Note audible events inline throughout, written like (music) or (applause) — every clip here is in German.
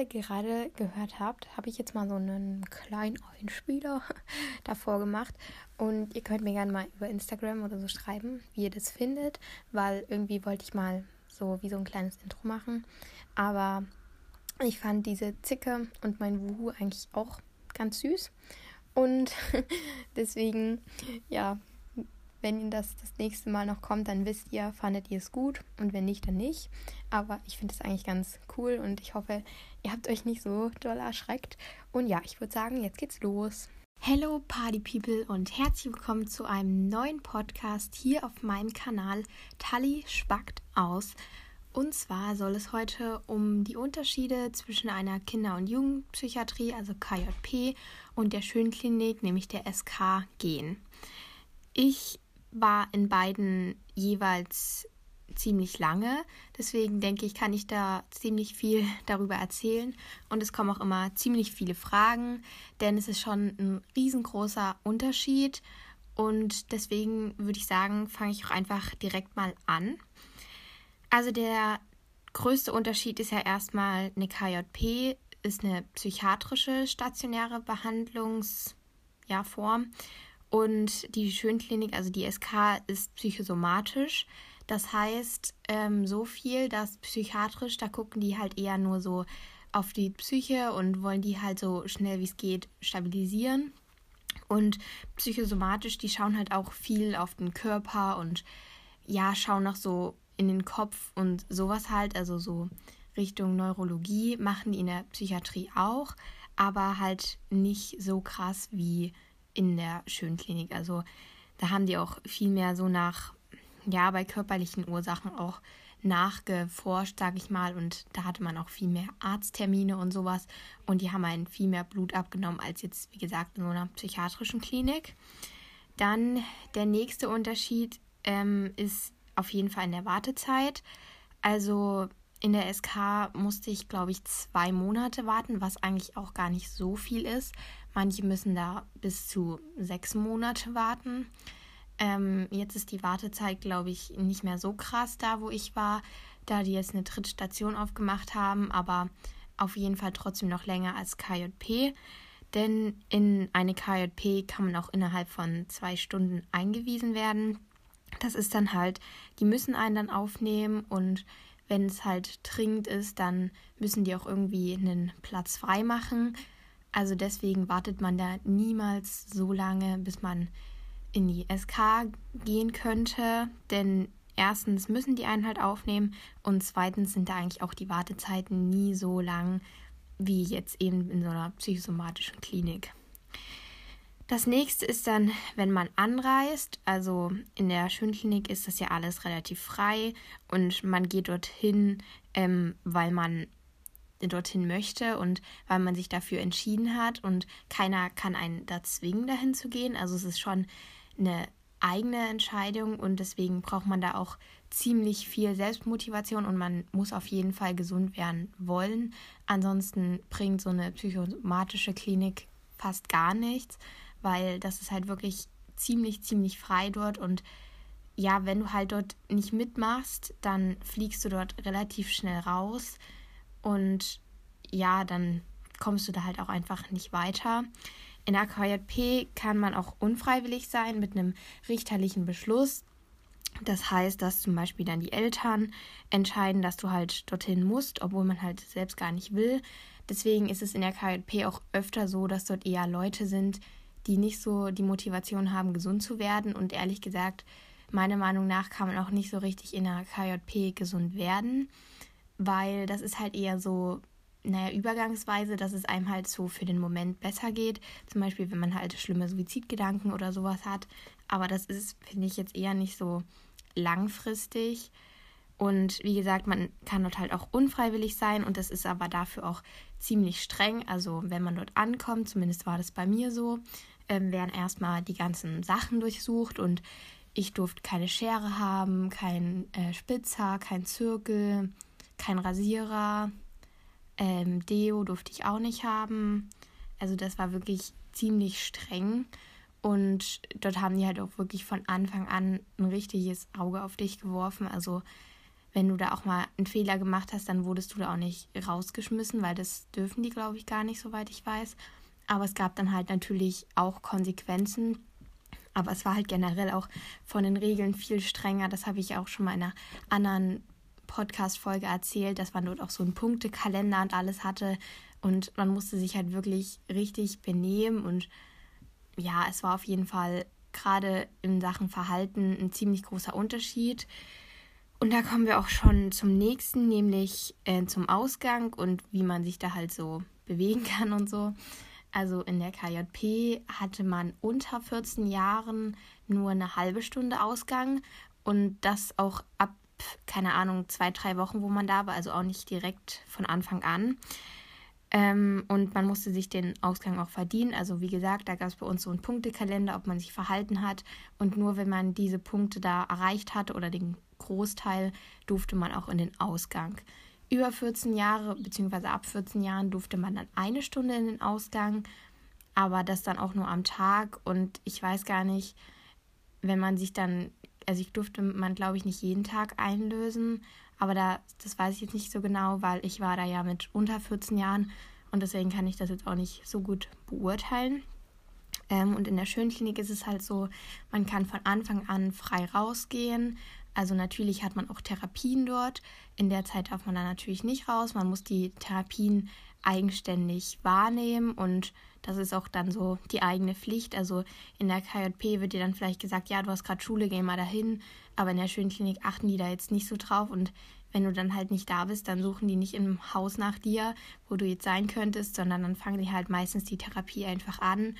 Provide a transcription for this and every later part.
ihr gerade gehört habt, habe ich jetzt mal so einen kleinen Einspieler (laughs) davor gemacht. Und ihr könnt mir gerne mal über Instagram oder so schreiben, wie ihr das findet, weil irgendwie wollte ich mal so wie so ein kleines Intro machen. Aber ich fand diese Zicke und mein Wuhu eigentlich auch ganz süß. Und (laughs) deswegen, ja, wenn das das nächste Mal noch kommt, dann wisst ihr, fandet ihr es gut und wenn nicht, dann nicht. Aber ich finde es eigentlich ganz cool und ich hoffe, ihr habt euch nicht so doll erschreckt. Und ja, ich würde sagen, jetzt geht's los. Hello Party People und herzlich willkommen zu einem neuen Podcast hier auf meinem Kanal Tali spackt aus. Und zwar soll es heute um die Unterschiede zwischen einer Kinder- und Jugendpsychiatrie, also KJP, und der Schönklinik, nämlich der SK, gehen. Ich war in beiden jeweils ziemlich lange. Deswegen denke ich, kann ich da ziemlich viel (laughs) darüber erzählen. Und es kommen auch immer ziemlich viele Fragen, denn es ist schon ein riesengroßer Unterschied. Und deswegen würde ich sagen, fange ich auch einfach direkt mal an. Also der größte Unterschied ist ja erstmal eine KJP, ist eine psychiatrische stationäre Behandlungsform. Ja, und die Schönklinik, also die SK, ist psychosomatisch. Das heißt, ähm, so viel, dass psychiatrisch, da gucken die halt eher nur so auf die Psyche und wollen die halt so schnell wie es geht stabilisieren. Und psychosomatisch, die schauen halt auch viel auf den Körper und ja, schauen noch so in den Kopf und sowas halt, also so Richtung Neurologie machen die in der Psychiatrie auch, aber halt nicht so krass wie in der Schönklinik. Also da haben die auch viel mehr so nach, ja, bei körperlichen Ursachen auch nachgeforscht, sage ich mal. Und da hatte man auch viel mehr Arzttermine und sowas. Und die haben einen viel mehr Blut abgenommen als jetzt, wie gesagt, in so einer psychiatrischen Klinik. Dann der nächste Unterschied ähm, ist auf jeden Fall in der Wartezeit. Also in der SK musste ich, glaube ich, zwei Monate warten, was eigentlich auch gar nicht so viel ist. Manche müssen da bis zu sechs Monate warten. Ähm, jetzt ist die Wartezeit, glaube ich, nicht mehr so krass da, wo ich war, da die jetzt eine dritte Station aufgemacht haben, aber auf jeden Fall trotzdem noch länger als KJP. Denn in eine KJP kann man auch innerhalb von zwei Stunden eingewiesen werden. Das ist dann halt, die müssen einen dann aufnehmen und wenn es halt dringend ist, dann müssen die auch irgendwie einen Platz frei machen. Also deswegen wartet man da niemals so lange, bis man in die SK gehen könnte. Denn erstens müssen die einen halt aufnehmen und zweitens sind da eigentlich auch die Wartezeiten nie so lang wie jetzt eben in so einer psychosomatischen Klinik. Das nächste ist dann, wenn man anreist. Also in der Schönklinik ist das ja alles relativ frei und man geht dorthin, ähm, weil man dorthin möchte und weil man sich dafür entschieden hat und keiner kann einen da zwingen, dahin zu gehen. Also es ist schon eine eigene Entscheidung und deswegen braucht man da auch ziemlich viel Selbstmotivation und man muss auf jeden Fall gesund werden wollen. Ansonsten bringt so eine psychosomatische Klinik fast gar nichts weil das ist halt wirklich ziemlich, ziemlich frei dort und ja, wenn du halt dort nicht mitmachst, dann fliegst du dort relativ schnell raus und ja, dann kommst du da halt auch einfach nicht weiter. In der KJP kann man auch unfreiwillig sein mit einem richterlichen Beschluss. Das heißt, dass zum Beispiel dann die Eltern entscheiden, dass du halt dorthin musst, obwohl man halt selbst gar nicht will. Deswegen ist es in der KJP auch öfter so, dass dort eher Leute sind, die nicht so die Motivation haben, gesund zu werden. Und ehrlich gesagt, meiner Meinung nach kann man auch nicht so richtig in der KJP gesund werden, weil das ist halt eher so, naja, übergangsweise, dass es einem halt so für den Moment besser geht. Zum Beispiel, wenn man halt schlimme Suizidgedanken oder sowas hat. Aber das ist, finde ich, jetzt eher nicht so langfristig. Und wie gesagt, man kann dort halt auch unfreiwillig sein und das ist aber dafür auch ziemlich streng. Also wenn man dort ankommt, zumindest war das bei mir so, ähm, werden erstmal die ganzen Sachen durchsucht und ich durfte keine Schere haben, kein äh, Spitzer, kein Zirkel, kein Rasierer, ähm, Deo durfte ich auch nicht haben. Also das war wirklich ziemlich streng. Und dort haben die halt auch wirklich von Anfang an ein richtiges Auge auf dich geworfen. Also wenn du da auch mal einen Fehler gemacht hast, dann wurdest du da auch nicht rausgeschmissen, weil das dürfen die, glaube ich, gar nicht, soweit ich weiß. Aber es gab dann halt natürlich auch Konsequenzen. Aber es war halt generell auch von den Regeln viel strenger. Das habe ich auch schon mal in einer anderen Podcast-Folge erzählt, dass man dort auch so einen Punktekalender und alles hatte. Und man musste sich halt wirklich richtig benehmen. Und ja, es war auf jeden Fall gerade in Sachen Verhalten ein ziemlich großer Unterschied. Und da kommen wir auch schon zum nächsten, nämlich äh, zum Ausgang und wie man sich da halt so bewegen (laughs) kann und so. Also in der KJP hatte man unter 14 Jahren nur eine halbe Stunde Ausgang und das auch ab, keine Ahnung, zwei, drei Wochen, wo man da war, also auch nicht direkt von Anfang an. Ähm, und man musste sich den Ausgang auch verdienen. Also wie gesagt, da gab es bei uns so einen Punktekalender, ob man sich verhalten hat. Und nur wenn man diese Punkte da erreicht hatte oder den Großteil, durfte man auch in den Ausgang. Über 14 Jahre bzw. ab 14 Jahren durfte man dann eine Stunde in den Ausgang, aber das dann auch nur am Tag. Und ich weiß gar nicht, wenn man sich dann, also ich durfte man glaube ich nicht jeden Tag einlösen, aber da, das weiß ich jetzt nicht so genau, weil ich war da ja mit unter 14 Jahren und deswegen kann ich das jetzt auch nicht so gut beurteilen. Ähm, und in der Schönklinik ist es halt so, man kann von Anfang an frei rausgehen. Also natürlich hat man auch Therapien dort. In der Zeit darf man da natürlich nicht raus. Man muss die Therapien eigenständig wahrnehmen und das ist auch dann so die eigene Pflicht. Also in der KJP wird dir dann vielleicht gesagt, ja, du hast gerade Schule, geh mal dahin. Aber in der Schönklinik achten die da jetzt nicht so drauf. Und wenn du dann halt nicht da bist, dann suchen die nicht im Haus nach dir, wo du jetzt sein könntest, sondern dann fangen die halt meistens die Therapie einfach an.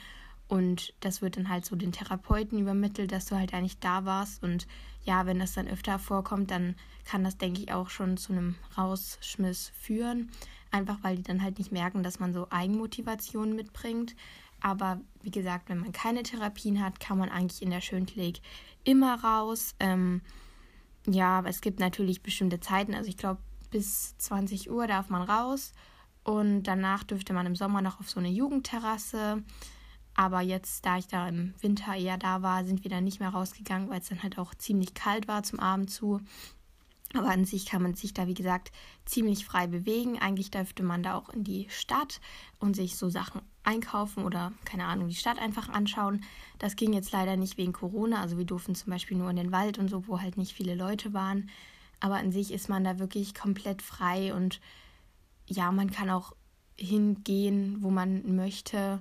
Und das wird dann halt so den Therapeuten übermittelt, dass du halt eigentlich da warst. Und ja, wenn das dann öfter vorkommt, dann kann das, denke ich, auch schon zu einem Rausschmiss führen. Einfach weil die dann halt nicht merken, dass man so Eigenmotivation mitbringt. Aber wie gesagt, wenn man keine Therapien hat, kann man eigentlich in der Schönklinik immer raus. Ähm, ja, es gibt natürlich bestimmte Zeiten. Also ich glaube, bis 20 Uhr darf man raus. Und danach dürfte man im Sommer noch auf so eine Jugendterrasse. Aber jetzt, da ich da im Winter eher da war, sind wir dann nicht mehr rausgegangen, weil es dann halt auch ziemlich kalt war zum Abend zu. Aber an sich kann man sich da, wie gesagt, ziemlich frei bewegen. Eigentlich dürfte man da auch in die Stadt und sich so Sachen einkaufen oder, keine Ahnung, die Stadt einfach anschauen. Das ging jetzt leider nicht wegen Corona. Also wir durften zum Beispiel nur in den Wald und so, wo halt nicht viele Leute waren. Aber an sich ist man da wirklich komplett frei und ja, man kann auch hingehen, wo man möchte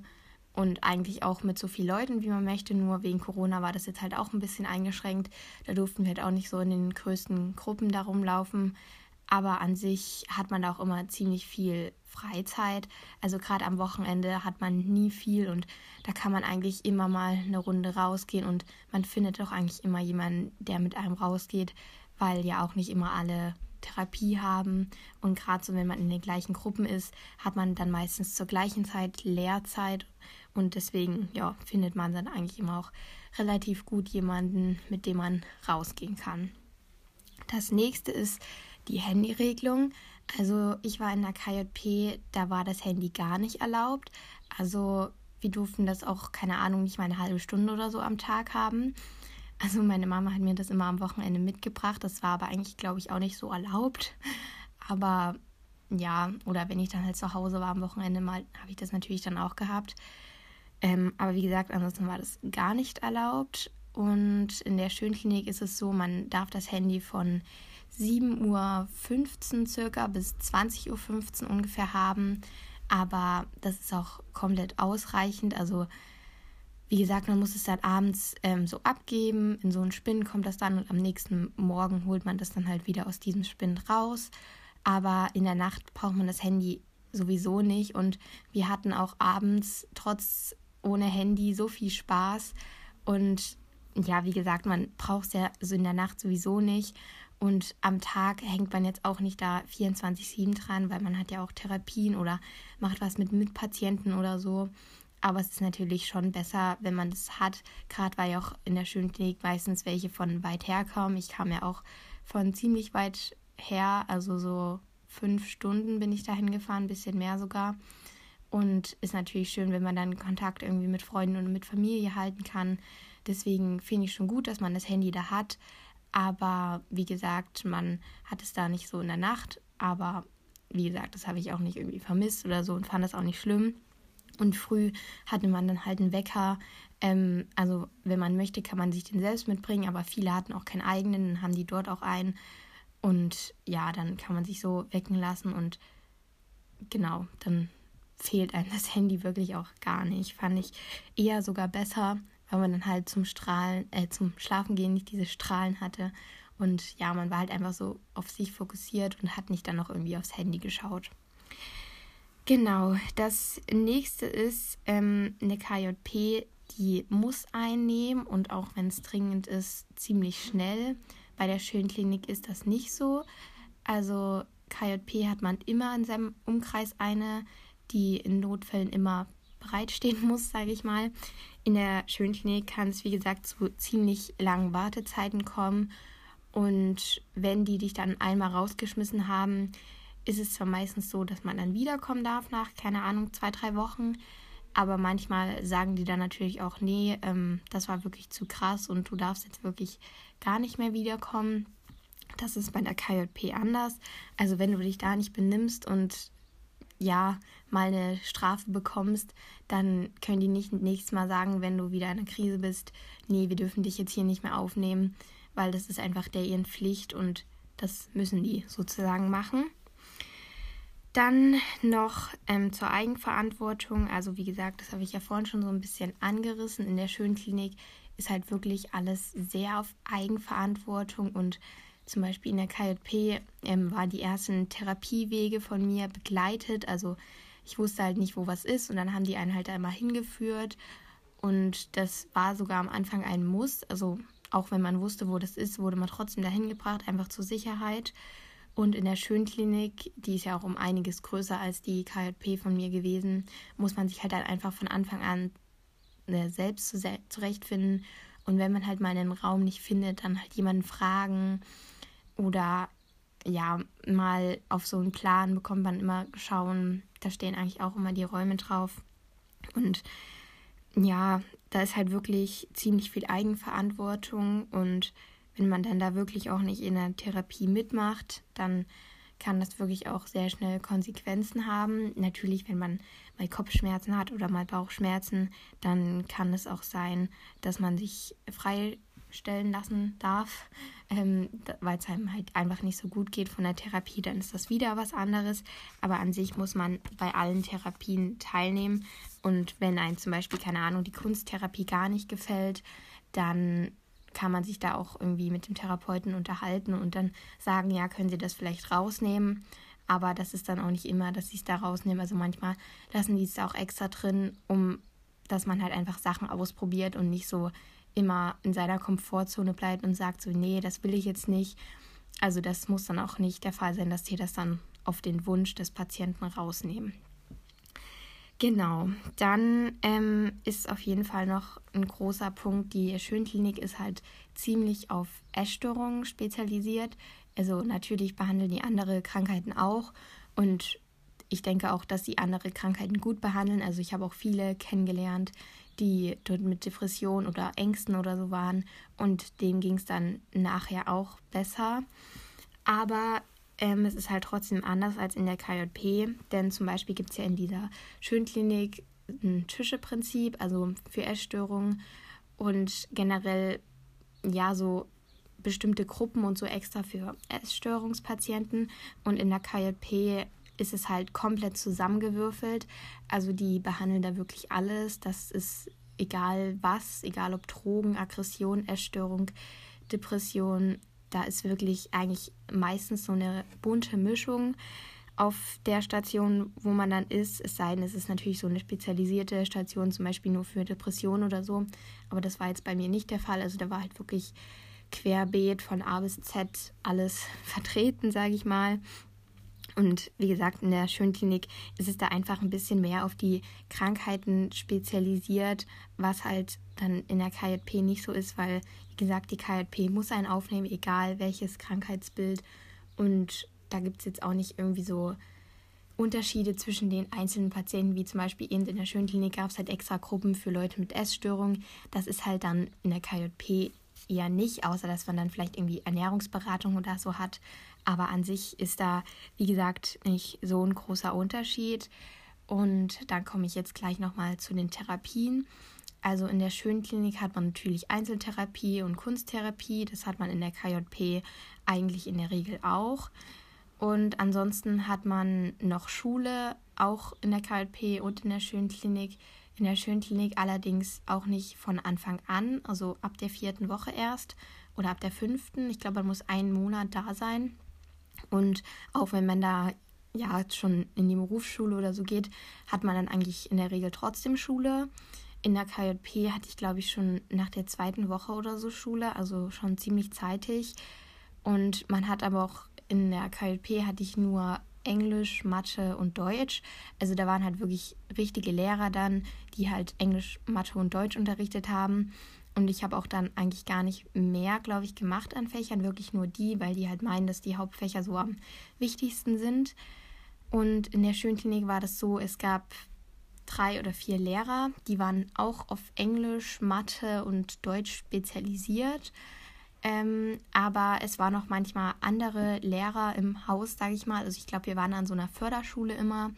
und eigentlich auch mit so vielen Leuten, wie man möchte. Nur wegen Corona war das jetzt halt auch ein bisschen eingeschränkt. Da durften wir halt auch nicht so in den größten Gruppen da rumlaufen. Aber an sich hat man da auch immer ziemlich viel Freizeit. Also gerade am Wochenende hat man nie viel und da kann man eigentlich immer mal eine Runde rausgehen und man findet auch eigentlich immer jemanden, der mit einem rausgeht, weil ja auch nicht immer alle Therapie haben. Und gerade so, wenn man in den gleichen Gruppen ist, hat man dann meistens zur gleichen Zeit Lehrzeit und deswegen, ja, findet man dann eigentlich immer auch relativ gut jemanden, mit dem man rausgehen kann. Das nächste ist die Handyregelung. Also ich war in der KJP, da war das Handy gar nicht erlaubt. Also wir durften das auch, keine Ahnung, nicht mal eine halbe Stunde oder so am Tag haben. Also meine Mama hat mir das immer am Wochenende mitgebracht. Das war aber eigentlich, glaube ich, auch nicht so erlaubt. Aber ja, oder wenn ich dann halt zu Hause war am Wochenende mal, habe ich das natürlich dann auch gehabt. Ähm, aber wie gesagt, ansonsten war das gar nicht erlaubt. Und in der Schönklinik ist es so, man darf das Handy von 7.15 Uhr circa bis 20.15 Uhr ungefähr haben. Aber das ist auch komplett ausreichend. Also wie gesagt, man muss es dann abends ähm, so abgeben. In so einen Spinn kommt das dann und am nächsten Morgen holt man das dann halt wieder aus diesem Spinn raus. Aber in der Nacht braucht man das Handy sowieso nicht. Und wir hatten auch abends trotz ohne Handy so viel Spaß. Und ja, wie gesagt, man braucht es ja so in der Nacht sowieso nicht. Und am Tag hängt man jetzt auch nicht da 24-7 dran, weil man hat ja auch Therapien oder macht was mit Mitpatienten oder so. Aber es ist natürlich schon besser, wenn man das hat. Gerade weil ja auch in der Schönklinik meistens welche von weit her kommen. Ich kam ja auch von ziemlich weit her, also so fünf Stunden bin ich dahin gefahren, ein bisschen mehr sogar. Und ist natürlich schön, wenn man dann Kontakt irgendwie mit Freunden und mit Familie halten kann. Deswegen finde ich schon gut, dass man das Handy da hat. Aber wie gesagt, man hat es da nicht so in der Nacht. Aber wie gesagt, das habe ich auch nicht irgendwie vermisst oder so und fand das auch nicht schlimm. Und früh hatte man dann halt einen Wecker. Ähm, also, wenn man möchte, kann man sich den selbst mitbringen, aber viele hatten auch keinen eigenen, dann haben die dort auch einen. Und ja, dann kann man sich so wecken lassen und genau, dann fehlt einem das Handy wirklich auch gar nicht. Fand ich eher sogar besser, weil man dann halt zum Strahlen, äh, zum Schlafengehen nicht diese Strahlen hatte. Und ja, man war halt einfach so auf sich fokussiert und hat nicht dann noch irgendwie aufs Handy geschaut. Genau, das nächste ist ähm, eine KJP, die muss einnehmen und auch wenn es dringend ist, ziemlich schnell. Bei der Schönklinik ist das nicht so. Also KJP hat man immer in seinem Umkreis eine, die in Notfällen immer bereitstehen muss, sage ich mal. In der Schönklinik kann es, wie gesagt, zu ziemlich langen Wartezeiten kommen. Und wenn die dich dann einmal rausgeschmissen haben, ist es zwar meistens so, dass man dann wiederkommen darf nach, keine Ahnung, zwei, drei Wochen. Aber manchmal sagen die dann natürlich auch, nee, ähm, das war wirklich zu krass und du darfst jetzt wirklich gar nicht mehr wiederkommen. Das ist bei der KJP anders. Also wenn du dich da nicht benimmst und ja, mal eine Strafe bekommst, dann können die nicht nächstes Mal sagen, wenn du wieder in einer Krise bist, nee, wir dürfen dich jetzt hier nicht mehr aufnehmen, weil das ist einfach der ihren Pflicht und das müssen die sozusagen machen. Dann noch ähm, zur Eigenverantwortung. Also wie gesagt, das habe ich ja vorhin schon so ein bisschen angerissen. In der Schönklinik ist halt wirklich alles sehr auf Eigenverantwortung und zum Beispiel in der KJP ähm, waren die ersten Therapiewege von mir begleitet. Also ich wusste halt nicht, wo was ist und dann haben die einen halt einmal hingeführt und das war sogar am Anfang ein Muss. Also auch wenn man wusste, wo das ist, wurde man trotzdem dahin gebracht, einfach zur Sicherheit. Und in der Schönklinik, die ist ja auch um einiges größer als die KJP von mir gewesen, muss man sich halt, halt einfach von Anfang an äh, selbst zurechtfinden. Und wenn man halt mal einen Raum nicht findet, dann halt jemanden fragen oder ja, mal auf so einen Plan bekommt man immer schauen, da stehen eigentlich auch immer die Räume drauf. Und ja, da ist halt wirklich ziemlich viel Eigenverantwortung und wenn man dann da wirklich auch nicht in der Therapie mitmacht, dann kann das wirklich auch sehr schnell Konsequenzen haben. Natürlich, wenn man mal Kopfschmerzen hat oder mal Bauchschmerzen, dann kann es auch sein, dass man sich freistellen lassen darf, ähm, weil es einem halt einfach nicht so gut geht von der Therapie. Dann ist das wieder was anderes. Aber an sich muss man bei allen Therapien teilnehmen. Und wenn einem zum Beispiel, keine Ahnung, die Kunsttherapie gar nicht gefällt, dann kann man sich da auch irgendwie mit dem Therapeuten unterhalten und dann sagen, ja, können Sie das vielleicht rausnehmen. Aber das ist dann auch nicht immer, dass sie es da rausnehmen. Also manchmal lassen die es auch extra drin, um dass man halt einfach Sachen ausprobiert und nicht so immer in seiner Komfortzone bleibt und sagt so, nee, das will ich jetzt nicht. Also das muss dann auch nicht der Fall sein, dass die das dann auf den Wunsch des Patienten rausnehmen. Genau, dann ähm, ist auf jeden Fall noch ein großer Punkt, die Schönklinik ist halt ziemlich auf Essstörungen spezialisiert. Also natürlich behandeln die andere Krankheiten auch und ich denke auch, dass sie andere Krankheiten gut behandeln. Also ich habe auch viele kennengelernt, die dort mit Depressionen oder Ängsten oder so waren. Und denen ging es dann nachher auch besser. Aber ähm, es ist halt trotzdem anders als in der KJP, denn zum Beispiel gibt es ja in dieser Schönklinik ein Tischeprinzip, also für Essstörungen. Und generell ja so bestimmte Gruppen und so extra für Essstörungspatienten. Und in der KJP ist es halt komplett zusammengewürfelt. Also die behandeln da wirklich alles. Das ist egal was, egal ob Drogen, Aggression, Essstörung, Depression, da ist wirklich eigentlich meistens so eine bunte Mischung auf der Station, wo man dann ist. Es sei denn, es ist natürlich so eine spezialisierte Station, zum Beispiel nur für Depressionen oder so. Aber das war jetzt bei mir nicht der Fall. Also da war halt wirklich querbeet von A bis Z alles (laughs) vertreten, sage ich mal. Und wie gesagt, in der Schönklinik ist es da einfach ein bisschen mehr auf die Krankheiten spezialisiert, was halt dann in der KJP nicht so ist, weil, wie gesagt, die KJP muss einen aufnehmen, egal welches Krankheitsbild. Und da gibt es jetzt auch nicht irgendwie so Unterschiede zwischen den einzelnen Patienten, wie zum Beispiel eben in der Schönklinik gab es halt extra Gruppen für Leute mit Essstörungen. Das ist halt dann in der KJP eher nicht, außer dass man dann vielleicht irgendwie Ernährungsberatung oder so hat. Aber an sich ist da, wie gesagt, nicht so ein großer Unterschied. Und dann komme ich jetzt gleich nochmal zu den Therapien. Also in der Schönklinik hat man natürlich Einzeltherapie und Kunsttherapie. Das hat man in der KJP eigentlich in der Regel auch. Und ansonsten hat man noch Schule, auch in der KJP und in der Schönklinik. In der Schönklinik allerdings auch nicht von Anfang an, also ab der vierten Woche erst oder ab der fünften. Ich glaube, man muss einen Monat da sein. Und auch wenn man da ja schon in die Berufsschule oder so geht, hat man dann eigentlich in der Regel trotzdem Schule. In der KJP hatte ich, glaube ich, schon nach der zweiten Woche oder so Schule, also schon ziemlich zeitig. Und man hat aber auch in der KJP hatte ich nur Englisch, Mathe und Deutsch. Also da waren halt wirklich richtige Lehrer dann, die halt Englisch, Mathe und Deutsch unterrichtet haben. Und ich habe auch dann eigentlich gar nicht mehr, glaube ich, gemacht an Fächern, wirklich nur die, weil die halt meinen, dass die Hauptfächer so am wichtigsten sind. Und in der Schönklinik war das so, es gab drei oder vier Lehrer, die waren auch auf Englisch, Mathe und Deutsch spezialisiert. Ähm, aber es waren auch manchmal andere Lehrer im Haus, sage ich mal. Also ich glaube, wir waren an so einer Förderschule immer.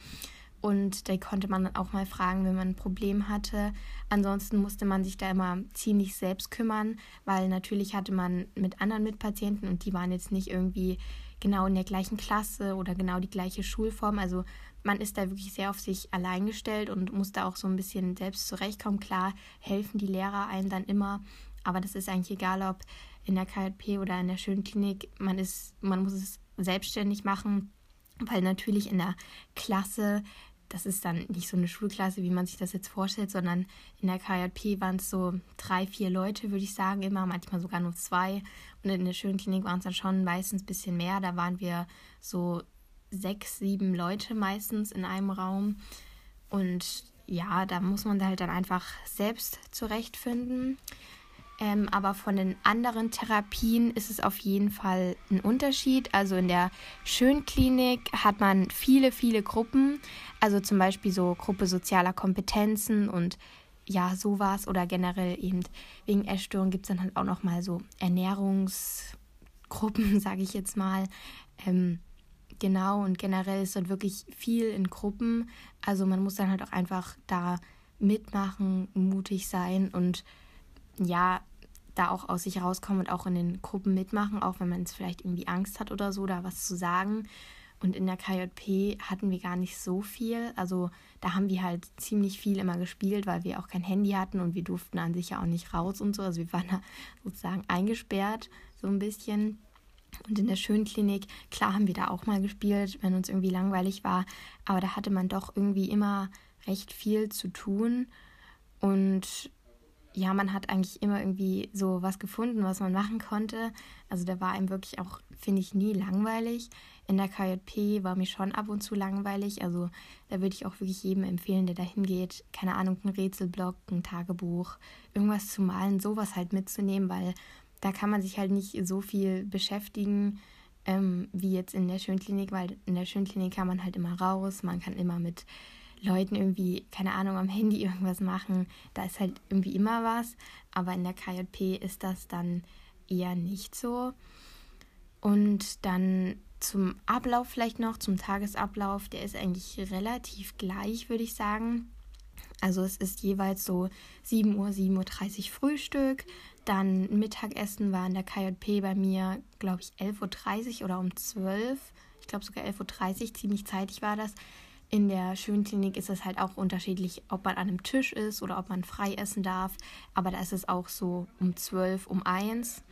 Und da konnte man dann auch mal fragen, wenn man ein Problem hatte. Ansonsten musste man sich da immer ziemlich selbst kümmern, weil natürlich hatte man mit anderen Mitpatienten und die waren jetzt nicht irgendwie genau in der gleichen Klasse oder genau die gleiche Schulform. Also man ist da wirklich sehr auf sich allein gestellt und muss da auch so ein bisschen selbst zurechtkommen. Klar helfen die Lehrer einem dann immer, aber das ist eigentlich egal, ob in der KJP oder in der Schönklinik. Man ist, man muss es selbstständig machen, weil natürlich in der Klasse das ist dann nicht so eine Schulklasse, wie man sich das jetzt vorstellt, sondern in der KJP waren es so drei, vier Leute, würde ich sagen, immer, manchmal sogar nur zwei. Und in der Schönklinik waren es dann schon meistens ein bisschen mehr. Da waren wir so sechs, sieben Leute meistens in einem Raum. Und ja, da muss man halt dann einfach selbst zurechtfinden. Ähm, aber von den anderen Therapien ist es auf jeden Fall ein Unterschied. Also in der Schönklinik hat man viele, viele Gruppen. Also zum Beispiel so Gruppe sozialer Kompetenzen und ja, sowas. Oder generell eben wegen Essstörung gibt es dann halt auch nochmal so Ernährungsgruppen, (laughs) sage ich jetzt mal. Ähm, genau, und generell ist dort wirklich viel in Gruppen. Also man muss dann halt auch einfach da mitmachen, mutig sein und ja, da auch aus sich rauskommen und auch in den Gruppen mitmachen, auch wenn man es vielleicht irgendwie Angst hat oder so, da was zu sagen. Und in der KJP hatten wir gar nicht so viel. Also da haben wir halt ziemlich viel immer gespielt, weil wir auch kein Handy hatten und wir durften an sich ja auch nicht raus und so. Also wir waren da sozusagen eingesperrt, so ein bisschen. Und in der Schönklinik, klar haben wir da auch mal gespielt, wenn uns irgendwie langweilig war. Aber da hatte man doch irgendwie immer recht viel zu tun. Und ja, man hat eigentlich immer irgendwie so was gefunden, was man machen konnte. Also da war einem wirklich auch, finde ich, nie langweilig. In der KJP war mir schon ab und zu langweilig. Also da würde ich auch wirklich jedem empfehlen, der da hingeht, keine Ahnung, ein Rätselblock, ein Tagebuch, irgendwas zu malen, sowas halt mitzunehmen, weil da kann man sich halt nicht so viel beschäftigen ähm, wie jetzt in der Schönklinik, weil in der Schönklinik kann man halt immer raus, man kann immer mit Leuten irgendwie, keine Ahnung, am Handy irgendwas machen. Da ist halt irgendwie immer was. Aber in der KJP ist das dann eher nicht so. Und dann zum Ablauf vielleicht noch, zum Tagesablauf, der ist eigentlich relativ gleich, würde ich sagen. Also es ist jeweils so 7 Uhr, 7.30 Uhr Frühstück. Dann Mittagessen war in der KJP bei mir, glaube ich, 11.30 Uhr oder um 12 Uhr. Ich glaube sogar 11.30 Uhr, ziemlich zeitig war das. In der Schönklinik ist es halt auch unterschiedlich, ob man an einem Tisch ist oder ob man frei essen darf. Aber da ist es auch so um 12, um 1.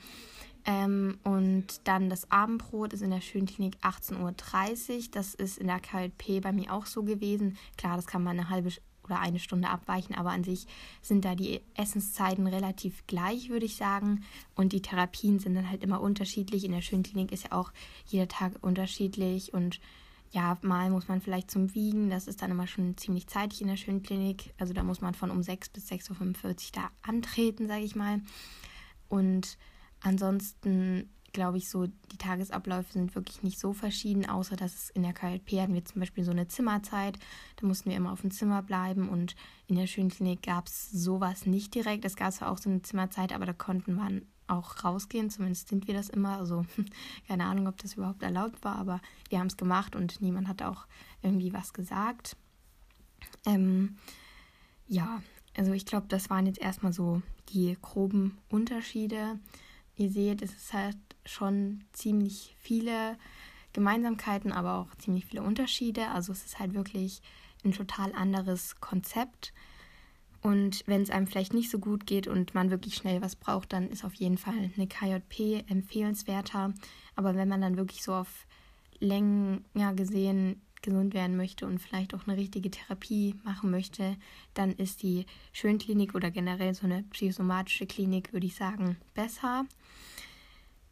Ähm, und dann das Abendbrot ist in der Schönklinik 18.30 Uhr. Das ist in der KLP bei mir auch so gewesen. Klar, das kann man eine halbe oder eine Stunde abweichen, aber an sich sind da die Essenszeiten relativ gleich, würde ich sagen. Und die Therapien sind dann halt immer unterschiedlich. In der Schönklinik ist ja auch jeder Tag unterschiedlich und ja, mal muss man vielleicht zum Wiegen, das ist dann immer schon ziemlich zeitig in der Schönklinik. Also da muss man von um 6 bis 6.45 Uhr da antreten, sage ich mal. Und ansonsten glaube ich so, die Tagesabläufe sind wirklich nicht so verschieden, außer dass es in der KLP hatten wir zum Beispiel so eine Zimmerzeit. Da mussten wir immer auf dem Zimmer bleiben und in der Schönklinik gab es sowas nicht direkt. Es gab zwar auch so eine Zimmerzeit, aber da konnten man auch rausgehen. Zumindest sind wir das immer. Also (laughs) keine Ahnung, ob das überhaupt erlaubt war, aber wir haben es gemacht und niemand hat auch irgendwie was gesagt. Ähm, ja, also ich glaube, das waren jetzt erstmal so die groben Unterschiede. Ihr seht, es ist halt schon ziemlich viele Gemeinsamkeiten, aber auch ziemlich viele Unterschiede. Also es ist halt wirklich ein total anderes Konzept. Und wenn es einem vielleicht nicht so gut geht und man wirklich schnell was braucht, dann ist auf jeden Fall eine KJP empfehlenswerter. Aber wenn man dann wirklich so auf Längen gesehen gesund werden möchte und vielleicht auch eine richtige Therapie machen möchte, dann ist die Schönklinik oder generell so eine psychosomatische Klinik, würde ich sagen, besser.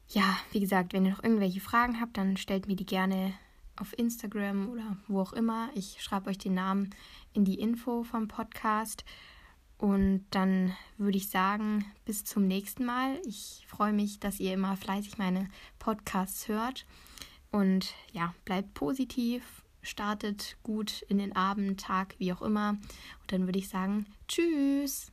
Ja, wie gesagt, wenn ihr noch irgendwelche Fragen habt, dann stellt mir die gerne auf Instagram oder wo auch immer. Ich schreibe euch den Namen in die Info vom Podcast. Und dann würde ich sagen, bis zum nächsten Mal. Ich freue mich, dass ihr immer fleißig meine Podcasts hört. Und ja, bleibt positiv, startet gut in den Abend, Tag, wie auch immer. Und dann würde ich sagen, tschüss.